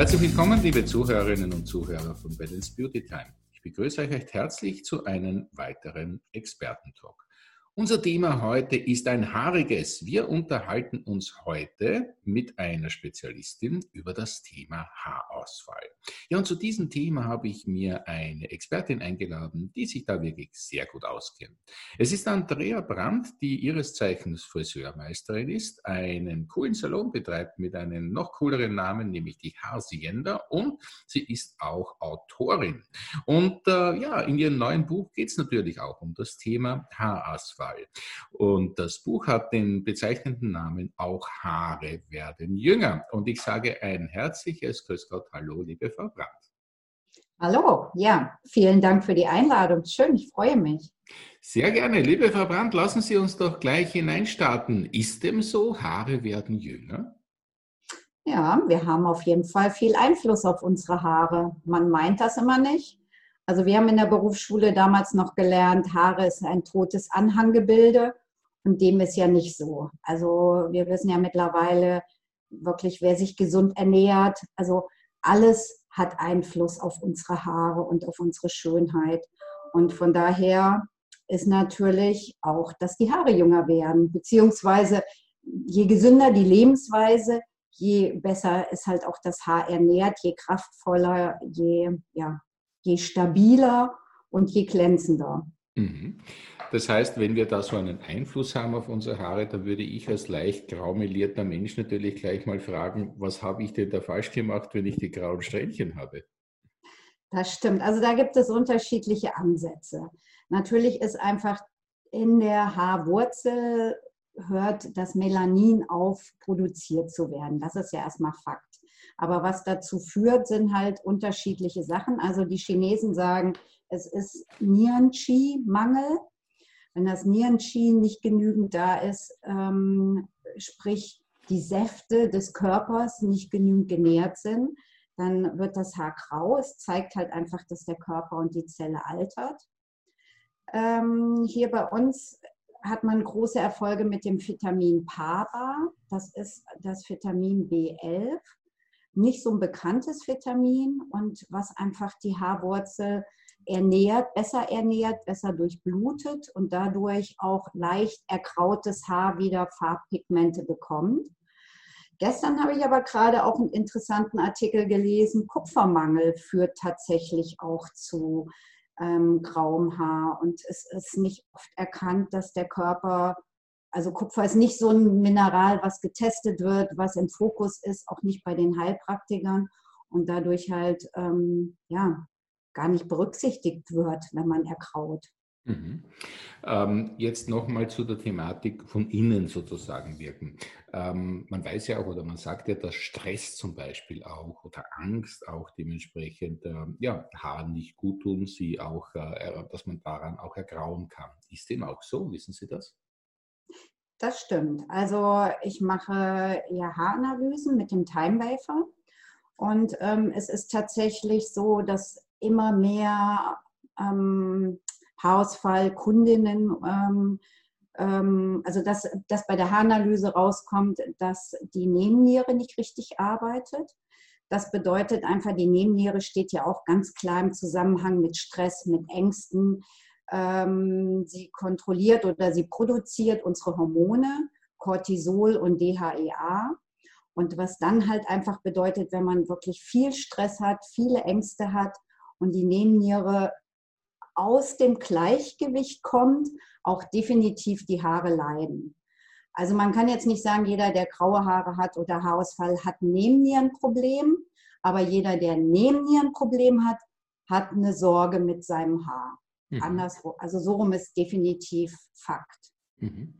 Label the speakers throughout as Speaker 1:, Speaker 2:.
Speaker 1: Herzlich willkommen, liebe Zuhörerinnen und Zuhörer von Balance Beauty Time. Ich begrüße euch recht herzlich zu einem weiteren Expertentalk. Unser Thema heute ist ein haariges. Wir unterhalten uns heute mit einer Spezialistin über das Thema Haarausfall. Ja, und zu diesem Thema habe ich mir eine Expertin eingeladen, die sich da wirklich sehr gut auskennt. Es ist Andrea Brandt, die ihres Zeichens Friseurmeisterin ist, einen coolen Salon betreibt mit einem noch cooleren Namen, nämlich die Haarsienda und sie ist auch Autorin. Und äh, ja, in ihrem neuen Buch geht es natürlich auch um das Thema Haarausfall. Fall. Und das Buch hat den bezeichnenden Namen Auch Haare werden jünger. Und ich sage ein herzliches Grüß Gott, hallo, liebe Frau Brandt.
Speaker 2: Hallo, ja, vielen Dank für die Einladung. Schön, ich freue mich.
Speaker 1: Sehr gerne. Liebe Frau Brandt, lassen Sie uns doch gleich hineinstarten. Ist dem so? Haare werden jünger?
Speaker 2: Ja, wir haben auf jeden Fall viel Einfluss auf unsere Haare. Man meint das immer nicht, also wir haben in der Berufsschule damals noch gelernt, Haare ist ein totes Anhanggebilde und dem ist ja nicht so. Also wir wissen ja mittlerweile wirklich, wer sich gesund ernährt, also alles hat Einfluss auf unsere Haare und auf unsere Schönheit. Und von daher ist natürlich auch, dass die Haare jünger werden, beziehungsweise je gesünder die Lebensweise, je besser ist halt auch das Haar ernährt, je kraftvoller, je ja, je stabiler und je glänzender.
Speaker 1: Mhm. Das heißt, wenn wir da so einen Einfluss haben auf unsere Haare, dann würde ich als leicht graumelierter Mensch natürlich gleich mal fragen, was habe ich denn da falsch gemacht, wenn ich die grauen Strähnchen habe?
Speaker 2: Das stimmt. Also da gibt es unterschiedliche Ansätze. Natürlich ist einfach in der Haarwurzel hört das Melanin auf, produziert zu werden. Das ist ja erstmal Fakt. Aber was dazu führt, sind halt unterschiedliche Sachen. Also die Chinesen sagen, es ist Nieren-Qi-Mangel. Wenn das Nieren-Qi nicht genügend da ist, ähm, sprich die Säfte des Körpers nicht genügend genährt sind, dann wird das Haar grau. Es zeigt halt einfach, dass der Körper und die Zelle altert. Ähm, hier bei uns hat man große Erfolge mit dem Vitamin PABA. Das ist das Vitamin B11 nicht so ein bekanntes Vitamin und was einfach die Haarwurzel ernährt, besser ernährt, besser durchblutet und dadurch auch leicht ergrautes Haar wieder Farbpigmente bekommt. Gestern habe ich aber gerade auch einen interessanten Artikel gelesen, Kupfermangel führt tatsächlich auch zu ähm, grauem Haar und es ist nicht oft erkannt, dass der Körper also Kupfer ist nicht so ein Mineral, was getestet wird, was im Fokus ist, auch nicht bei den Heilpraktikern und dadurch halt ähm, ja gar nicht berücksichtigt wird, wenn man erkraut.
Speaker 1: Mhm. Ähm, jetzt nochmal zu der Thematik von innen sozusagen wirken. Ähm, man weiß ja auch oder man sagt ja, dass Stress zum Beispiel auch oder Angst auch dementsprechend äh, ja, Haaren nicht gut tun, sie auch, äh, dass man daran auch ergrauen kann. Ist dem auch so? Wissen Sie das?
Speaker 2: Das stimmt. Also ich mache ja Haaranalysen mit dem Time Wafer und ähm, es ist tatsächlich so, dass immer mehr ähm, Haarausfall-Kundinnen, ähm, ähm, also dass, dass bei der Haaranalyse rauskommt, dass die Nebenniere nicht richtig arbeitet. Das bedeutet einfach, die Nebenniere steht ja auch ganz klar im Zusammenhang mit Stress, mit Ängsten, sie kontrolliert oder sie produziert unsere Hormone, Cortisol und DHEA. Und was dann halt einfach bedeutet, wenn man wirklich viel Stress hat, viele Ängste hat und die Nebenniere aus dem Gleichgewicht kommt, auch definitiv die Haare leiden. Also man kann jetzt nicht sagen, jeder, der graue Haare hat oder Haarausfall, hat Nebennierenproblem, aber jeder, der Nebennierenproblem hat, hat eine Sorge mit seinem Haar. Mhm. Andersrum, also so rum ist definitiv Fakt.
Speaker 1: Mhm.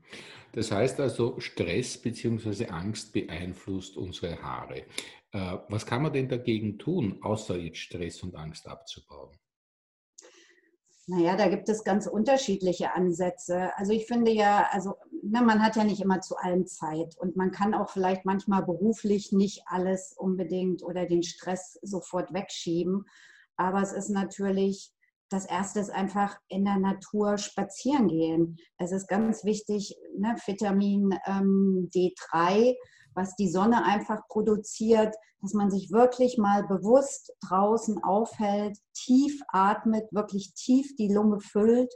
Speaker 1: Das heißt also, Stress bzw. Angst beeinflusst unsere Haare. Äh, was kann man denn dagegen tun, außer jetzt Stress und Angst abzubauen?
Speaker 2: Naja, da gibt es ganz unterschiedliche Ansätze. Also ich finde ja, also ne, man hat ja nicht immer zu allem Zeit und man kann auch vielleicht manchmal beruflich nicht alles unbedingt oder den Stress sofort wegschieben. Aber es ist natürlich das erste ist einfach in der Natur spazieren gehen. Es ist ganz wichtig, ne, Vitamin ähm, D3, was die Sonne einfach produziert, dass man sich wirklich mal bewusst draußen aufhält, tief atmet, wirklich tief die Lunge füllt,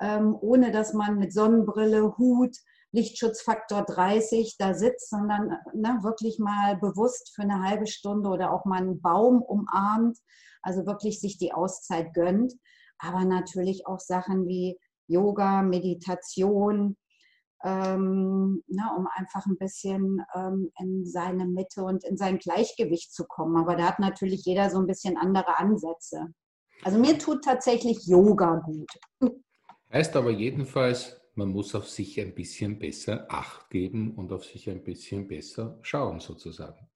Speaker 2: ähm, ohne dass man mit Sonnenbrille, Hut, Lichtschutzfaktor 30 da sitzt, sondern ne, wirklich mal bewusst für eine halbe Stunde oder auch mal einen Baum umarmt, also wirklich sich die Auszeit gönnt. Aber natürlich auch Sachen wie Yoga, Meditation, ähm, na, ne, um einfach ein bisschen ähm, in seine Mitte und in sein Gleichgewicht zu kommen. Aber da hat natürlich jeder so ein bisschen andere Ansätze. Also mir tut tatsächlich Yoga gut.
Speaker 1: Heißt aber jedenfalls, man muss auf sich ein bisschen besser Acht geben und auf sich ein bisschen besser schauen, sozusagen.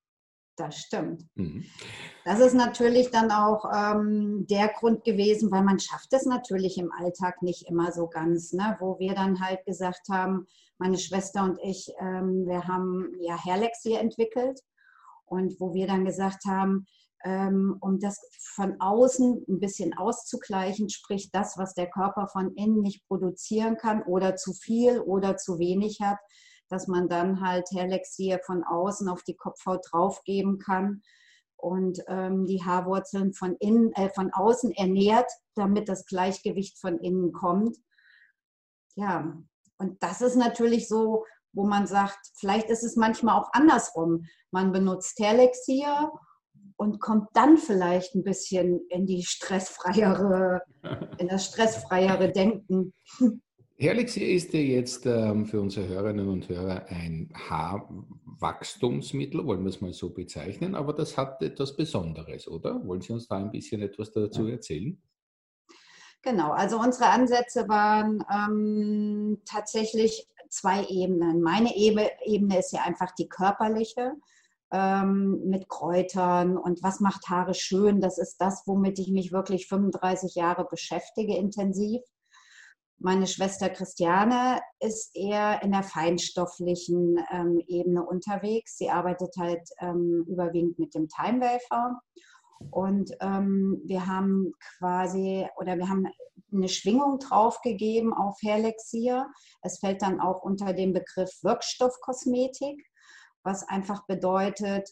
Speaker 2: Das stimmt. Mhm. Das ist natürlich dann auch ähm, der Grund gewesen, weil man schafft es natürlich im Alltag nicht immer so ganz, ne? wo wir dann halt gesagt haben, meine Schwester und ich, ähm, wir haben ja Herlexie entwickelt und wo wir dann gesagt haben, um das von außen ein bisschen auszugleichen, sprich das, was der Körper von innen nicht produzieren kann oder zu viel oder zu wenig hat, dass man dann halt Herlexier von außen auf die Kopfhaut draufgeben kann und ähm, die Haarwurzeln von, innen, äh, von außen ernährt, damit das Gleichgewicht von innen kommt. Ja, und das ist natürlich so, wo man sagt, vielleicht ist es manchmal auch andersrum. Man benutzt Herlexier und kommt dann vielleicht ein bisschen in die stressfreiere, in das stressfreiere Denken.
Speaker 1: Herlixir ist ja jetzt ähm, für unsere Hörerinnen und Hörer ein Haarwachstumsmittel, wollen wir es mal so bezeichnen, aber das hat etwas Besonderes, oder? Wollen Sie uns da ein bisschen etwas dazu erzählen?
Speaker 2: Genau, also unsere Ansätze waren ähm, tatsächlich zwei Ebenen. Meine Ebene ist ja einfach die körperliche ähm, mit Kräutern und was macht Haare schön. Das ist das, womit ich mich wirklich 35 Jahre beschäftige intensiv. Meine Schwester Christiane ist eher in der feinstofflichen ähm, Ebene unterwegs. Sie arbeitet halt ähm, überwiegend mit dem Time Wafer. Und ähm, wir haben quasi oder wir haben eine Schwingung draufgegeben auf Herlexier. Es fällt dann auch unter den Begriff Wirkstoffkosmetik, was einfach bedeutet,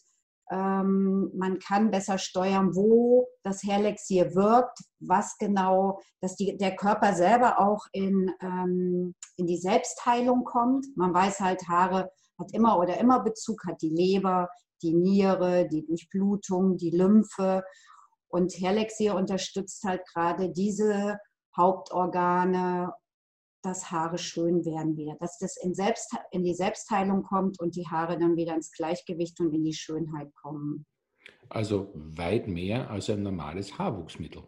Speaker 2: ähm, man kann besser steuern, wo das Herlexier wirkt, was genau, dass die, der Körper selber auch in, ähm, in die Selbstheilung kommt. Man weiß halt, Haare hat immer oder immer Bezug, hat die Leber, die Niere, die Durchblutung, die Lymphe. Und Herlexier unterstützt halt gerade diese Hauptorgane dass Haare schön werden wieder, dass das in, Selbst, in die Selbstheilung kommt und die Haare dann wieder ins Gleichgewicht und in die Schönheit kommen.
Speaker 1: Also weit mehr als ein normales Haarwuchsmittel.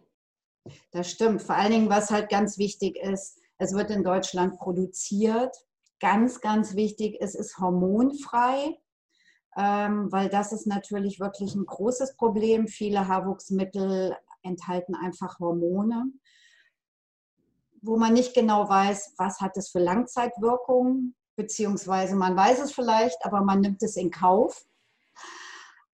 Speaker 2: Das stimmt. Vor allen Dingen, was halt ganz wichtig ist, es wird in Deutschland produziert. Ganz, ganz wichtig, es ist hormonfrei, ähm, weil das ist natürlich wirklich ein großes Problem. Viele Haarwuchsmittel enthalten einfach Hormone wo man nicht genau weiß, was hat es für Langzeitwirkungen, beziehungsweise man weiß es vielleicht, aber man nimmt es in Kauf.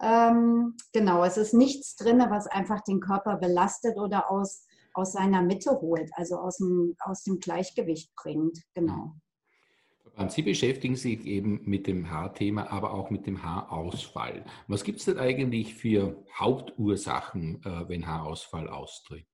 Speaker 2: Ähm, genau, es ist nichts drin, was einfach den Körper belastet oder aus, aus seiner Mitte holt, also aus dem, aus dem Gleichgewicht bringt. Genau.
Speaker 1: Sie beschäftigen sich eben mit dem Haarthema, aber auch mit dem Haarausfall. Was gibt es denn eigentlich für Hauptursachen, äh, wenn Haarausfall austritt?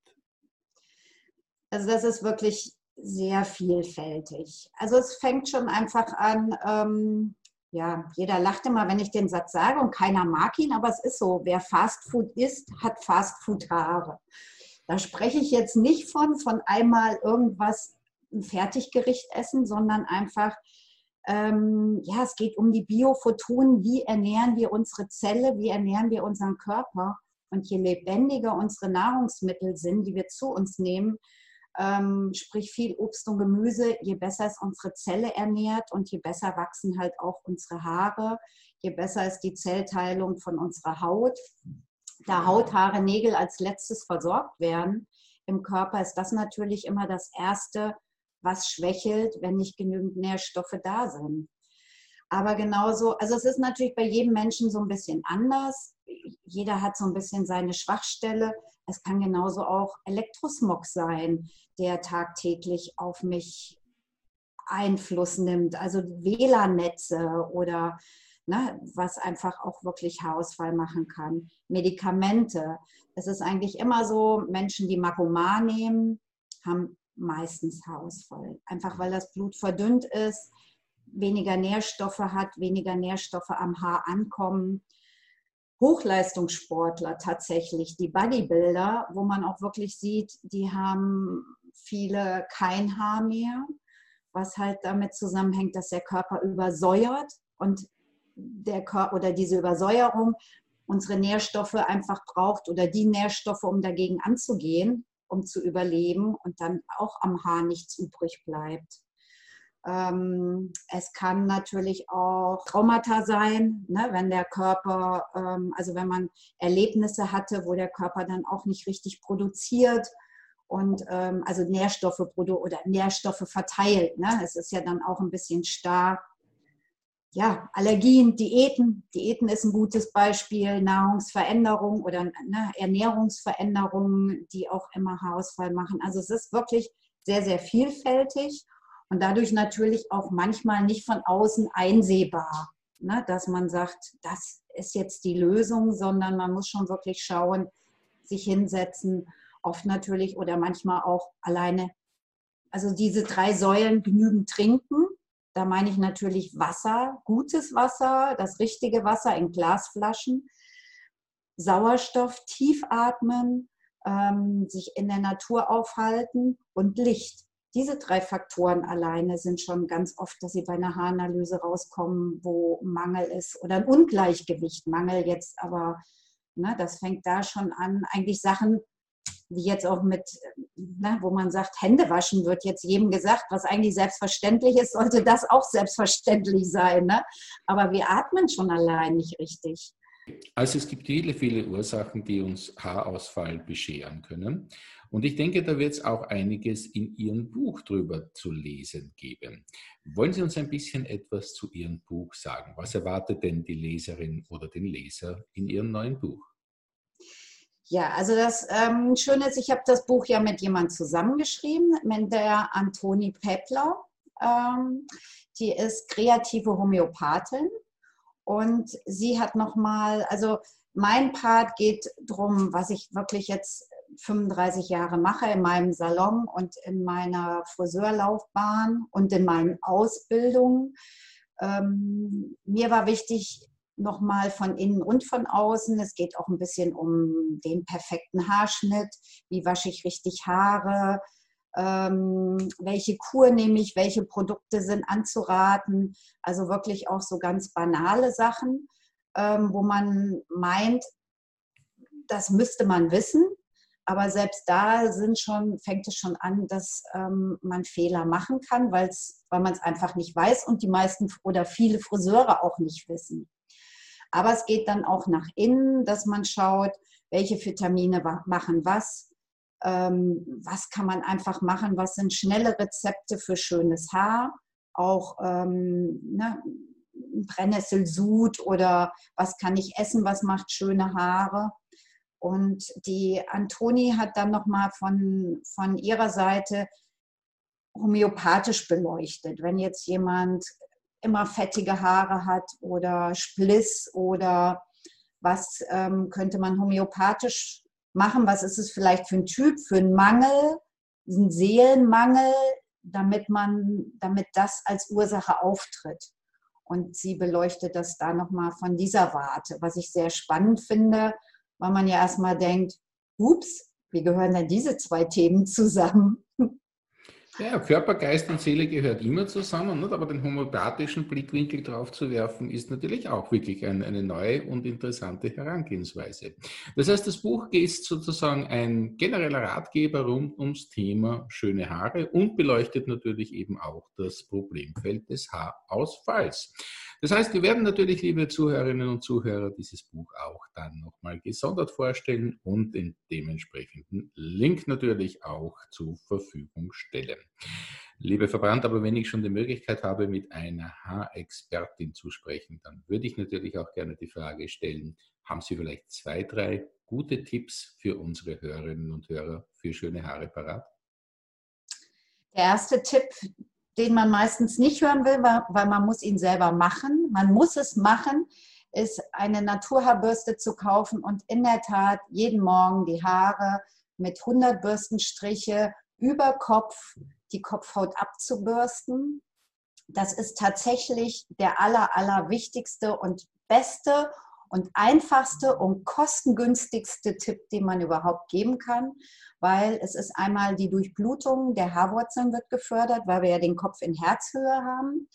Speaker 2: Also das ist wirklich sehr vielfältig. Also es fängt schon einfach an, ähm, ja, jeder lacht immer, wenn ich den Satz sage und keiner mag ihn, aber es ist so, wer Fastfood isst, hat Fastfood-Haare. Da spreche ich jetzt nicht von, von einmal irgendwas, ein Fertiggericht essen, sondern einfach, ähm, ja, es geht um die Biophotonen, wie ernähren wir unsere Zelle, wie ernähren wir unseren Körper. Und je lebendiger unsere Nahrungsmittel sind, die wir zu uns nehmen, ähm, sprich viel Obst und Gemüse, je besser ist unsere Zelle ernährt und je besser wachsen halt auch unsere Haare, je besser ist die Zellteilung von unserer Haut. Da Haut, Haare, Nägel als letztes versorgt werden im Körper, ist das natürlich immer das Erste, was schwächelt, wenn nicht genügend Nährstoffe da sind. Aber genauso, also es ist natürlich bei jedem Menschen so ein bisschen anders. Jeder hat so ein bisschen seine Schwachstelle. Es kann genauso auch Elektrosmog sein, der tagtäglich auf mich Einfluss nimmt. Also WLAN-Netze oder ne, was einfach auch wirklich Haarausfall machen kann. Medikamente. Es ist eigentlich immer so, Menschen, die Makoman nehmen, haben meistens Haarausfall. Einfach weil das Blut verdünnt ist, weniger Nährstoffe hat, weniger Nährstoffe am Haar ankommen. Hochleistungssportler tatsächlich, die Bodybuilder, wo man auch wirklich sieht, die haben viele kein Haar mehr, was halt damit zusammenhängt, dass der Körper übersäuert und der Körper oder diese Übersäuerung unsere Nährstoffe einfach braucht oder die Nährstoffe, um dagegen anzugehen, um zu überleben und dann auch am Haar nichts übrig bleibt. Ähm, es kann natürlich auch Traumata sein, ne, wenn der Körper, ähm, also wenn man Erlebnisse hatte, wo der Körper dann auch nicht richtig produziert und ähm, also Nährstoffe oder Nährstoffe verteilt. Ne? Es ist ja dann auch ein bisschen stark. Ja, Allergien, Diäten. Diäten ist ein gutes Beispiel. Nahrungsveränderung oder ne, Ernährungsveränderungen, die auch immer Haarausfall machen. Also es ist wirklich sehr, sehr vielfältig und dadurch natürlich auch manchmal nicht von außen einsehbar, ne, dass man sagt, das ist jetzt die Lösung, sondern man muss schon wirklich schauen, sich hinsetzen, oft natürlich oder manchmal auch alleine. Also diese drei Säulen genügend trinken. Da meine ich natürlich Wasser, gutes Wasser, das richtige Wasser in Glasflaschen, Sauerstoff, tief atmen, ähm, sich in der Natur aufhalten und Licht diese drei Faktoren alleine sind schon ganz oft, dass sie bei einer Haaranalyse rauskommen, wo Mangel ist oder ein Ungleichgewicht. Mangel jetzt aber, ne, das fängt da schon an. Eigentlich Sachen, wie jetzt auch mit, ne, wo man sagt, Hände waschen wird jetzt jedem gesagt, was eigentlich selbstverständlich ist, sollte das auch selbstverständlich sein. Ne? Aber wir atmen schon allein nicht richtig.
Speaker 1: Also es gibt viele, viele Ursachen, die uns Haarausfall bescheren können. Und ich denke, da wird es auch einiges in Ihrem Buch drüber zu lesen geben. Wollen Sie uns ein bisschen etwas zu Ihrem Buch sagen? Was erwartet denn die Leserin oder den Leser in Ihrem neuen Buch?
Speaker 2: Ja, also das ähm, Schöne ist, ich habe das Buch ja mit jemandem zusammengeschrieben, mit der Antoni Pepler. Ähm, die ist kreative Homöopathin und sie hat nochmal, also mein Part geht darum, was ich wirklich jetzt 35 Jahre mache in meinem Salon und in meiner Friseurlaufbahn und in meinen Ausbildungen. Ähm, mir war wichtig, nochmal von innen und von außen. Es geht auch ein bisschen um den perfekten Haarschnitt. Wie wasche ich richtig Haare? Ähm, welche Kur nehme ich? Welche Produkte sind anzuraten? Also wirklich auch so ganz banale Sachen, ähm, wo man meint, das müsste man wissen. Aber selbst da sind schon, fängt es schon an, dass ähm, man Fehler machen kann, weil man es einfach nicht weiß und die meisten oder viele Friseure auch nicht wissen. Aber es geht dann auch nach innen, dass man schaut, welche Vitamine machen was, ähm, was kann man einfach machen, was sind schnelle Rezepte für schönes Haar, auch ähm, ne, Brennnesselsud oder was kann ich essen, was macht schöne Haare. Und die Antoni hat dann nochmal von, von ihrer Seite homöopathisch beleuchtet. Wenn jetzt jemand immer fettige Haare hat oder Spliss oder was ähm, könnte man homöopathisch machen? Was ist es vielleicht für ein Typ, für einen Mangel, einen Seelenmangel, damit man, damit das als Ursache auftritt? Und sie beleuchtet das da nochmal von dieser Warte, was ich sehr spannend finde, weil man ja erstmal denkt, ups, wie gehören denn diese zwei Themen zusammen?
Speaker 1: Ja, Körper, Geist und Seele gehört immer zusammen, nicht? aber den homöopathischen Blickwinkel drauf zu werfen, ist natürlich auch wirklich ein, eine neue und interessante Herangehensweise. Das heißt, das Buch ist sozusagen ein genereller Ratgeber rund ums Thema schöne Haare und beleuchtet natürlich eben auch das Problemfeld des Haarausfalls. Das heißt, wir werden natürlich, liebe Zuhörerinnen und Zuhörer, dieses Buch auch dann nochmal gesondert vorstellen und den dementsprechenden Link natürlich auch zur Verfügung stellen. Liebe Verbrannt, aber wenn ich schon die Möglichkeit habe, mit einer Haarexpertin zu sprechen, dann würde ich natürlich auch gerne die Frage stellen, haben Sie vielleicht zwei, drei gute Tipps für unsere Hörerinnen und Hörer für schöne Haare parat?
Speaker 2: Der erste Tipp, den man meistens nicht hören will, weil man muss ihn selber machen. Man muss es machen, ist eine Naturhaarbürste zu kaufen und in der Tat jeden Morgen die Haare mit 100 Bürstenstriche über Kopf, die Kopfhaut abzubürsten. Das ist tatsächlich der aller, aller wichtigste und beste und einfachste und kostengünstigste Tipp, den man überhaupt geben kann, weil es ist einmal die Durchblutung der Haarwurzeln wird gefördert, weil wir ja den Kopf in Herzhöhe haben.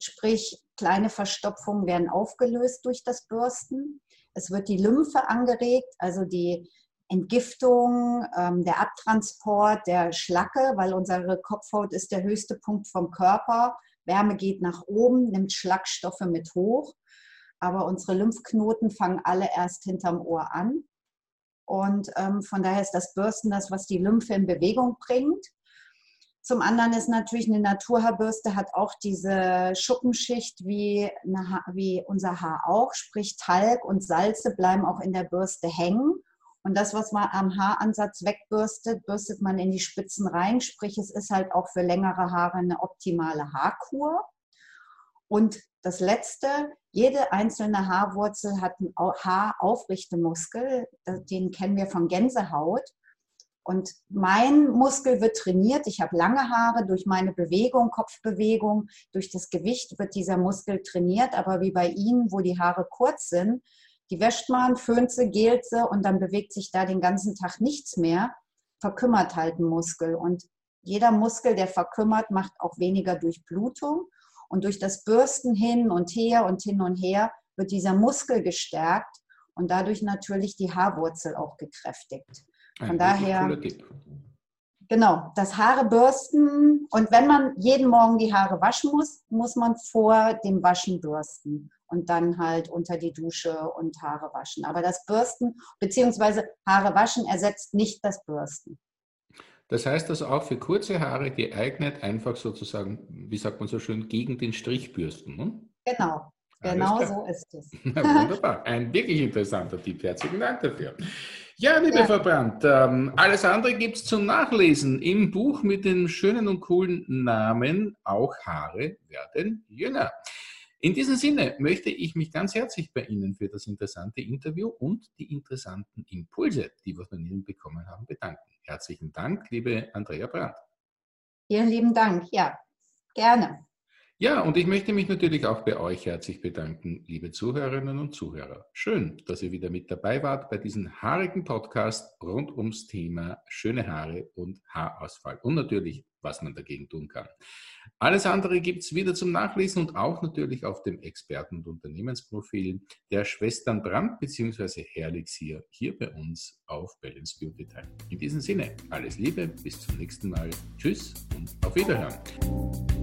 Speaker 2: Sprich, kleine Verstopfungen werden aufgelöst durch das Bürsten. Es wird die Lymphe angeregt, also die Entgiftung, ähm, der Abtransport der Schlacke, weil unsere Kopfhaut ist der höchste Punkt vom Körper. Wärme geht nach oben, nimmt Schlagstoffe mit hoch aber unsere Lymphknoten fangen alle erst hinterm Ohr an. Und ähm, von daher ist das Bürsten das, was die Lymphe in Bewegung bringt. Zum anderen ist natürlich eine Naturhaarbürste hat auch diese Schuppenschicht wie, eine, wie unser Haar auch, sprich Talg und Salze bleiben auch in der Bürste hängen. Und das, was man am Haaransatz wegbürstet, bürstet man in die Spitzen rein. Sprich, es ist halt auch für längere Haare eine optimale Haarkur. Und das Letzte, jede einzelne Haarwurzel hat einen Haaraufrichtemuskel, den kennen wir von Gänsehaut. Und mein Muskel wird trainiert. Ich habe lange Haare durch meine Bewegung, Kopfbewegung, durch das Gewicht wird dieser Muskel trainiert. Aber wie bei Ihnen, wo die Haare kurz sind, die wäscht man, föhnt sie, gelt sie und dann bewegt sich da den ganzen Tag nichts mehr, verkümmert halt ein Muskel. Und jeder Muskel, der verkümmert, macht auch weniger Durchblutung. Und durch das Bürsten hin und her und hin und her wird dieser Muskel gestärkt und dadurch natürlich die Haarwurzel auch gekräftigt. Von Ein daher, genau, das Haare bürsten und wenn man jeden Morgen die Haare waschen muss, muss man vor dem Waschen bürsten und dann halt unter die Dusche und Haare waschen. Aber das Bürsten bzw. Haare waschen ersetzt nicht das Bürsten.
Speaker 1: Das heißt also auch für kurze Haare geeignet, einfach sozusagen, wie sagt man so schön, gegen den Strich bürsten. Ne?
Speaker 2: Genau, genau so ist es.
Speaker 1: Wunderbar, ein wirklich interessanter Tipp. Herzlichen Dank dafür. Ja, liebe ja. Frau Brandt, ähm, alles andere gibt es zum Nachlesen im Buch mit dem schönen und coolen Namen Auch Haare werden jünger. In diesem Sinne möchte ich mich ganz herzlich bei Ihnen für das interessante Interview und die interessanten Impulse, die wir von Ihnen bekommen haben, bedanken. Herzlichen Dank, liebe Andrea Brandt.
Speaker 2: Vielen lieben Dank. Ja, gerne.
Speaker 1: Ja, und ich möchte mich natürlich auch bei euch herzlich bedanken, liebe Zuhörerinnen und Zuhörer. Schön, dass ihr wieder mit dabei wart bei diesem haarigen Podcast rund ums Thema schöne Haare und Haarausfall und natürlich, was man dagegen tun kann. Alles andere gibt es wieder zum Nachlesen und auch natürlich auf dem Experten- und Unternehmensprofil der Schwestern Brandt bzw. Herlixier hier bei uns auf Balance Beauty Time. In diesem Sinne, alles Liebe, bis zum nächsten Mal. Tschüss und auf Wiederhören.